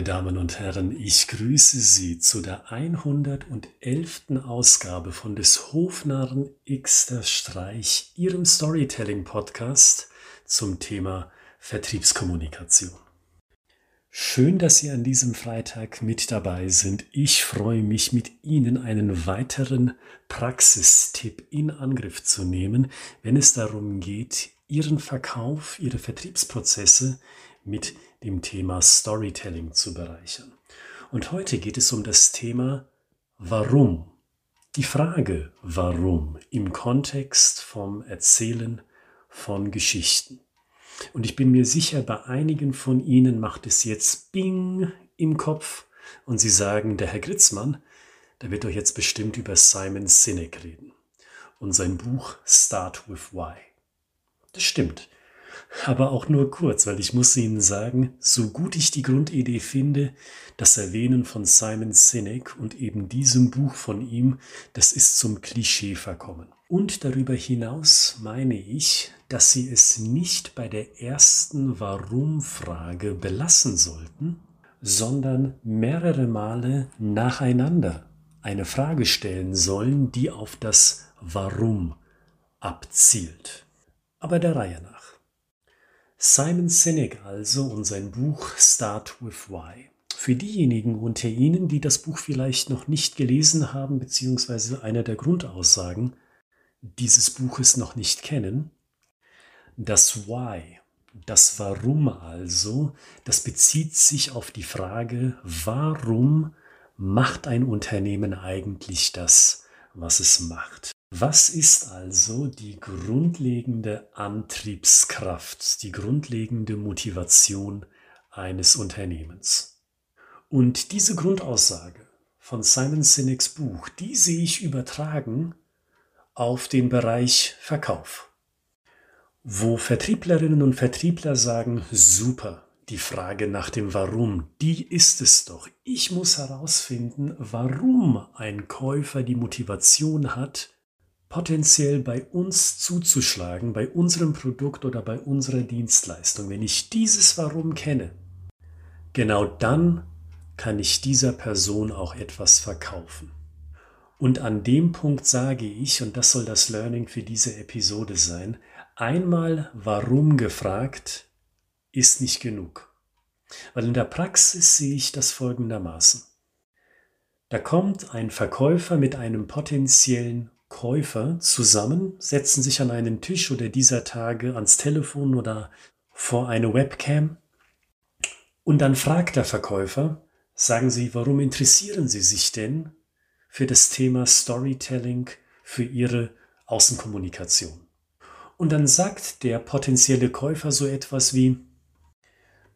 Meine Damen und Herren, ich grüße Sie zu der 111. Ausgabe von des Hofnarren Xter Streich, Ihrem Storytelling-Podcast zum Thema Vertriebskommunikation. Schön, dass Sie an diesem Freitag mit dabei sind. Ich freue mich, mit Ihnen einen weiteren Praxistipp in Angriff zu nehmen, wenn es darum geht, Ihren Verkauf, Ihre Vertriebsprozesse mit dem Thema Storytelling zu bereichern. Und heute geht es um das Thema Warum. Die Frage Warum im Kontext vom Erzählen von Geschichten. Und ich bin mir sicher, bei einigen von Ihnen macht es jetzt Bing im Kopf und Sie sagen, der Herr Gritzmann, der wird doch jetzt bestimmt über Simon Sinek reden und sein Buch Start with Why. Das stimmt aber auch nur kurz, weil ich muss Ihnen sagen, so gut ich die Grundidee finde, das Erwähnen von Simon Sinek und eben diesem Buch von ihm, das ist zum Klischee verkommen. Und darüber hinaus meine ich, dass Sie es nicht bei der ersten Warum-Frage belassen sollten, sondern mehrere Male nacheinander eine Frage stellen sollen, die auf das Warum abzielt. Aber der Reihe nach. Simon Sinek also und sein Buch Start with Why. Für diejenigen unter Ihnen, die das Buch vielleicht noch nicht gelesen haben, beziehungsweise einer der Grundaussagen dieses Buches noch nicht kennen, das Why, das Warum also, das bezieht sich auf die Frage, warum macht ein Unternehmen eigentlich das, was es macht? Was ist also die grundlegende Antriebskraft, die grundlegende Motivation eines Unternehmens? Und diese Grundaussage von Simon Sineks Buch, die sehe ich übertragen auf den Bereich Verkauf, wo Vertrieblerinnen und Vertriebler sagen, super, die Frage nach dem Warum, die ist es doch. Ich muss herausfinden, warum ein Käufer die Motivation hat, potenziell bei uns zuzuschlagen, bei unserem Produkt oder bei unserer Dienstleistung. Wenn ich dieses Warum kenne, genau dann kann ich dieser Person auch etwas verkaufen. Und an dem Punkt sage ich, und das soll das Learning für diese Episode sein, einmal warum gefragt ist nicht genug. Weil in der Praxis sehe ich das folgendermaßen. Da kommt ein Verkäufer mit einem potenziellen Käufer zusammen, setzen sich an einen Tisch oder dieser Tage ans Telefon oder vor eine Webcam und dann fragt der Verkäufer, sagen Sie, warum interessieren Sie sich denn für das Thema Storytelling, für Ihre Außenkommunikation? Und dann sagt der potenzielle Käufer so etwas wie,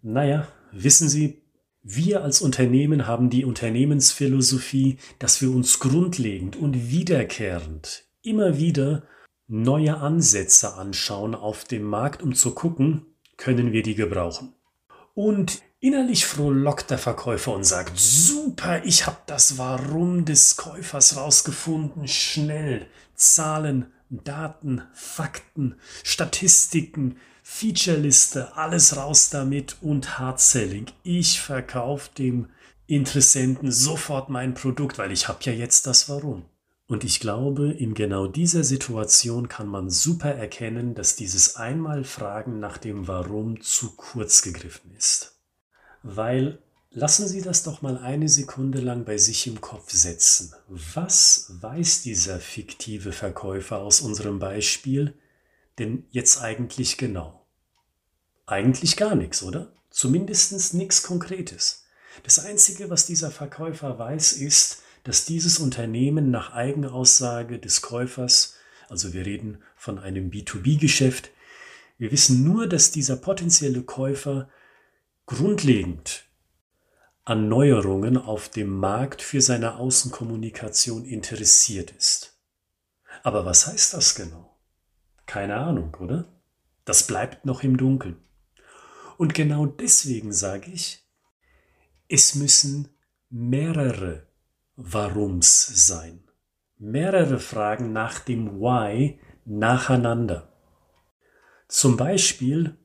naja, wissen Sie, wir als Unternehmen haben die Unternehmensphilosophie, dass wir uns grundlegend und wiederkehrend immer wieder neue Ansätze anschauen auf dem Markt, um zu gucken, können wir die gebrauchen. Und innerlich frohlockt der Verkäufer und sagt, super, ich habe das Warum des Käufers rausgefunden, schnell, Zahlen, Daten, Fakten, Statistiken, Featureliste, alles raus damit und Hard-Selling. Ich verkaufe dem Interessenten sofort mein Produkt, weil ich habe ja jetzt das Warum. Und ich glaube, in genau dieser Situation kann man super erkennen, dass dieses Einmalfragen nach dem Warum zu kurz gegriffen ist. Weil lassen Sie das doch mal eine Sekunde lang bei sich im Kopf setzen. Was weiß dieser fiktive Verkäufer aus unserem Beispiel, denn jetzt eigentlich genau? Eigentlich gar nichts, oder? Zumindest nichts Konkretes. Das Einzige, was dieser Verkäufer weiß, ist, dass dieses Unternehmen nach Eigenaussage des Käufers, also wir reden von einem B2B-Geschäft, wir wissen nur, dass dieser potenzielle Käufer grundlegend an Neuerungen auf dem Markt für seine Außenkommunikation interessiert ist. Aber was heißt das genau? Keine Ahnung, oder? Das bleibt noch im Dunkeln. Und genau deswegen sage ich, es müssen mehrere Warums sein. Mehrere Fragen nach dem Why nacheinander. Zum Beispiel,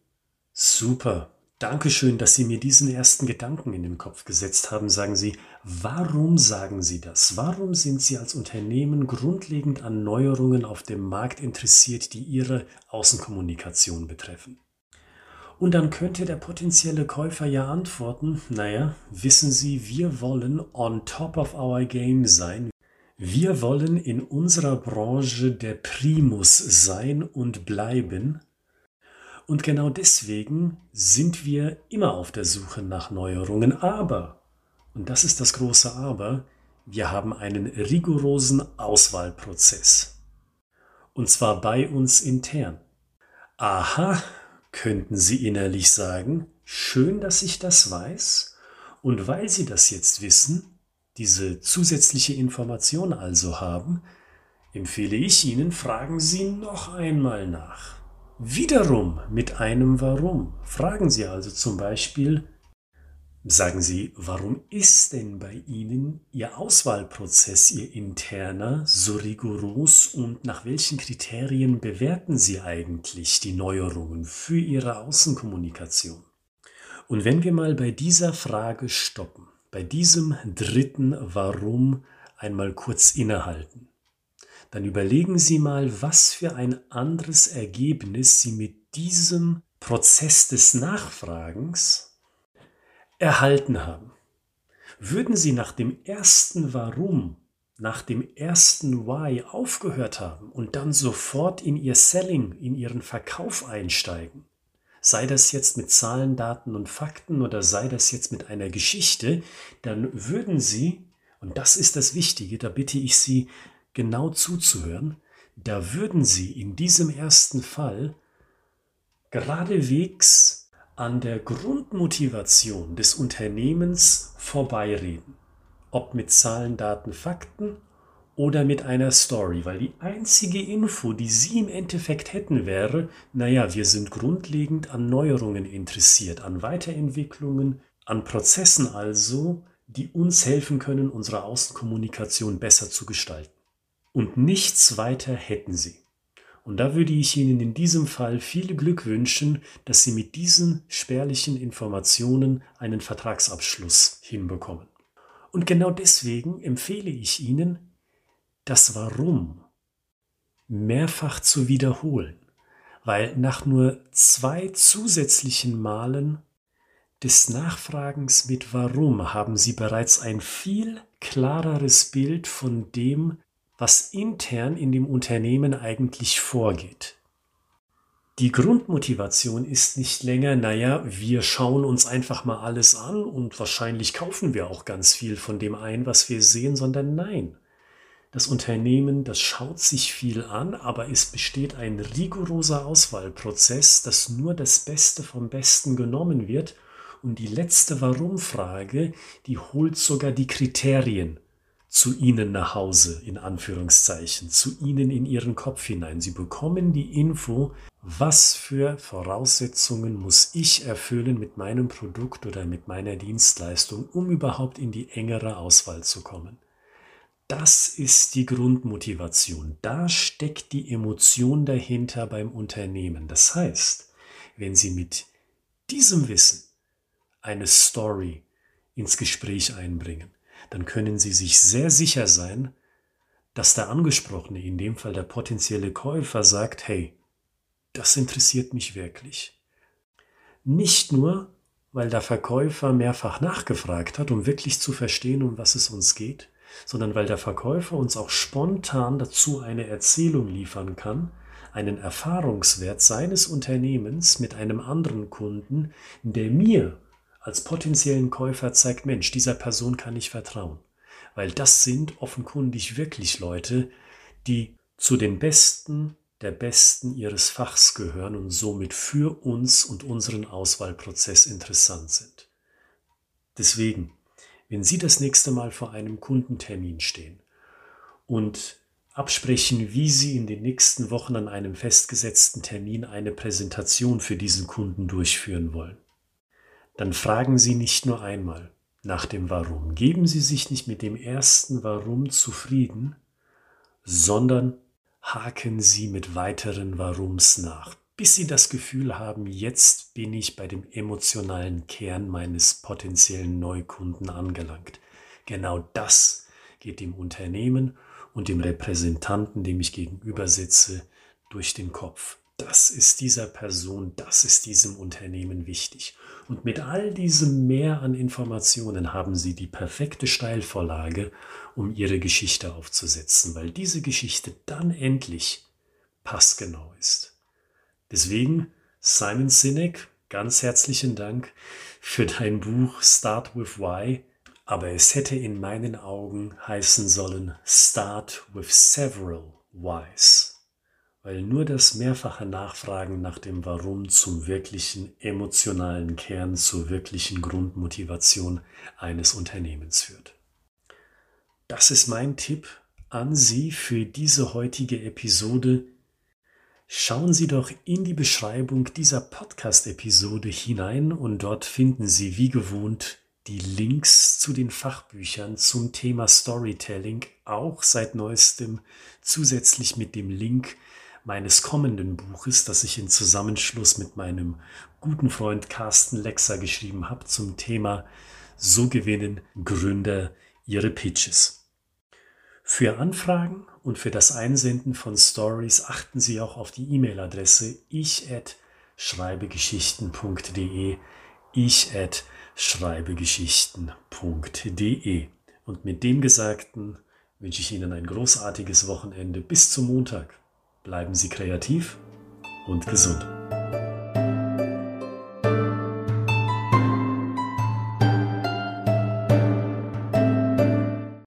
super, Dankeschön, dass Sie mir diesen ersten Gedanken in den Kopf gesetzt haben. Sagen Sie, warum sagen Sie das? Warum sind Sie als Unternehmen grundlegend an Neuerungen auf dem Markt interessiert, die Ihre Außenkommunikation betreffen? Und dann könnte der potenzielle Käufer ja antworten, naja, wissen Sie, wir wollen on top of our game sein. Wir wollen in unserer Branche der Primus sein und bleiben und genau deswegen sind wir immer auf der Suche nach Neuerungen. Aber, und das ist das große Aber, wir haben einen rigorosen Auswahlprozess. Und zwar bei uns intern. Aha, könnten Sie innerlich sagen, schön, dass ich das weiß. Und weil Sie das jetzt wissen, diese zusätzliche Information also haben, empfehle ich Ihnen, fragen Sie noch einmal nach wiederum mit einem Warum. Fragen Sie also zum Beispiel, sagen Sie, warum ist denn bei Ihnen Ihr Auswahlprozess, Ihr interner, so rigoros und nach welchen Kriterien bewerten Sie eigentlich die Neuerungen für Ihre Außenkommunikation? Und wenn wir mal bei dieser Frage stoppen, bei diesem dritten Warum einmal kurz innehalten dann überlegen Sie mal, was für ein anderes Ergebnis Sie mit diesem Prozess des Nachfragens erhalten haben. Würden Sie nach dem ersten Warum, nach dem ersten Why aufgehört haben und dann sofort in Ihr Selling, in Ihren Verkauf einsteigen, sei das jetzt mit Zahlen, Daten und Fakten oder sei das jetzt mit einer Geschichte, dann würden Sie, und das ist das Wichtige, da bitte ich Sie, genau zuzuhören, da würden Sie in diesem ersten Fall geradewegs an der Grundmotivation des Unternehmens vorbeireden. Ob mit Zahlen, Daten, Fakten oder mit einer Story, weil die einzige Info, die Sie im Endeffekt hätten, wäre, naja, wir sind grundlegend an Neuerungen interessiert, an Weiterentwicklungen, an Prozessen also, die uns helfen können, unsere Außenkommunikation besser zu gestalten und nichts weiter hätten sie. Und da würde ich Ihnen in diesem Fall viel Glück wünschen, dass Sie mit diesen spärlichen Informationen einen Vertragsabschluss hinbekommen. Und genau deswegen empfehle ich Ihnen, das Warum mehrfach zu wiederholen, weil nach nur zwei zusätzlichen Malen des Nachfragens mit Warum haben Sie bereits ein viel klareres Bild von dem, was intern in dem Unternehmen eigentlich vorgeht. Die Grundmotivation ist nicht länger, naja, wir schauen uns einfach mal alles an und wahrscheinlich kaufen wir auch ganz viel von dem ein, was wir sehen, sondern nein. Das Unternehmen, das schaut sich viel an, aber es besteht ein rigoroser Auswahlprozess, dass nur das Beste vom Besten genommen wird und die letzte Warum-Frage, die holt sogar die Kriterien zu ihnen nach Hause, in Anführungszeichen, zu ihnen in ihren Kopf hinein. Sie bekommen die Info, was für Voraussetzungen muss ich erfüllen mit meinem Produkt oder mit meiner Dienstleistung, um überhaupt in die engere Auswahl zu kommen. Das ist die Grundmotivation. Da steckt die Emotion dahinter beim Unternehmen. Das heißt, wenn Sie mit diesem Wissen eine Story ins Gespräch einbringen, dann können Sie sich sehr sicher sein, dass der Angesprochene, in dem Fall der potenzielle Käufer, sagt, hey, das interessiert mich wirklich. Nicht nur, weil der Verkäufer mehrfach nachgefragt hat, um wirklich zu verstehen, um was es uns geht, sondern weil der Verkäufer uns auch spontan dazu eine Erzählung liefern kann, einen Erfahrungswert seines Unternehmens mit einem anderen Kunden, der mir als potenziellen Käufer zeigt, Mensch, dieser Person kann ich vertrauen. Weil das sind offenkundig wirklich Leute, die zu den Besten der Besten ihres Fachs gehören und somit für uns und unseren Auswahlprozess interessant sind. Deswegen, wenn Sie das nächste Mal vor einem Kundentermin stehen und absprechen, wie Sie in den nächsten Wochen an einem festgesetzten Termin eine Präsentation für diesen Kunden durchführen wollen, dann fragen Sie nicht nur einmal nach dem Warum. Geben Sie sich nicht mit dem ersten Warum zufrieden, sondern haken Sie mit weiteren Warums nach. bis Sie das Gefühl haben, jetzt bin ich bei dem emotionalen Kern meines potenziellen Neukunden angelangt. Genau das geht dem Unternehmen und dem Repräsentanten, dem ich gegenüber sitze, durch den Kopf. Das ist dieser Person, das ist diesem Unternehmen wichtig. Und mit all diesem Mehr an Informationen haben Sie die perfekte Steilvorlage, um Ihre Geschichte aufzusetzen, weil diese Geschichte dann endlich passgenau ist. Deswegen, Simon Sinek, ganz herzlichen Dank für dein Buch Start with Why. Aber es hätte in meinen Augen heißen sollen Start with Several Whys. Weil nur das mehrfache Nachfragen nach dem Warum zum wirklichen emotionalen Kern, zur wirklichen Grundmotivation eines Unternehmens führt. Das ist mein Tipp an Sie für diese heutige Episode Schauen Sie doch in die Beschreibung dieser Podcast-Episode hinein und dort finden Sie wie gewohnt die Links zu den Fachbüchern zum Thema Storytelling, auch seit neuestem zusätzlich mit dem Link meines kommenden Buches, das ich in Zusammenschluss mit meinem guten Freund Carsten Lexer geschrieben habe zum Thema So gewinnen Gründer ihre Pitches. Für Anfragen und für das Einsenden von Stories achten Sie auch auf die E-Mail-Adresse ich at schreibegeschichten.de ich at schreibegeschichten.de und mit dem Gesagten wünsche ich Ihnen ein großartiges Wochenende bis zum Montag. Bleiben Sie kreativ und gesund.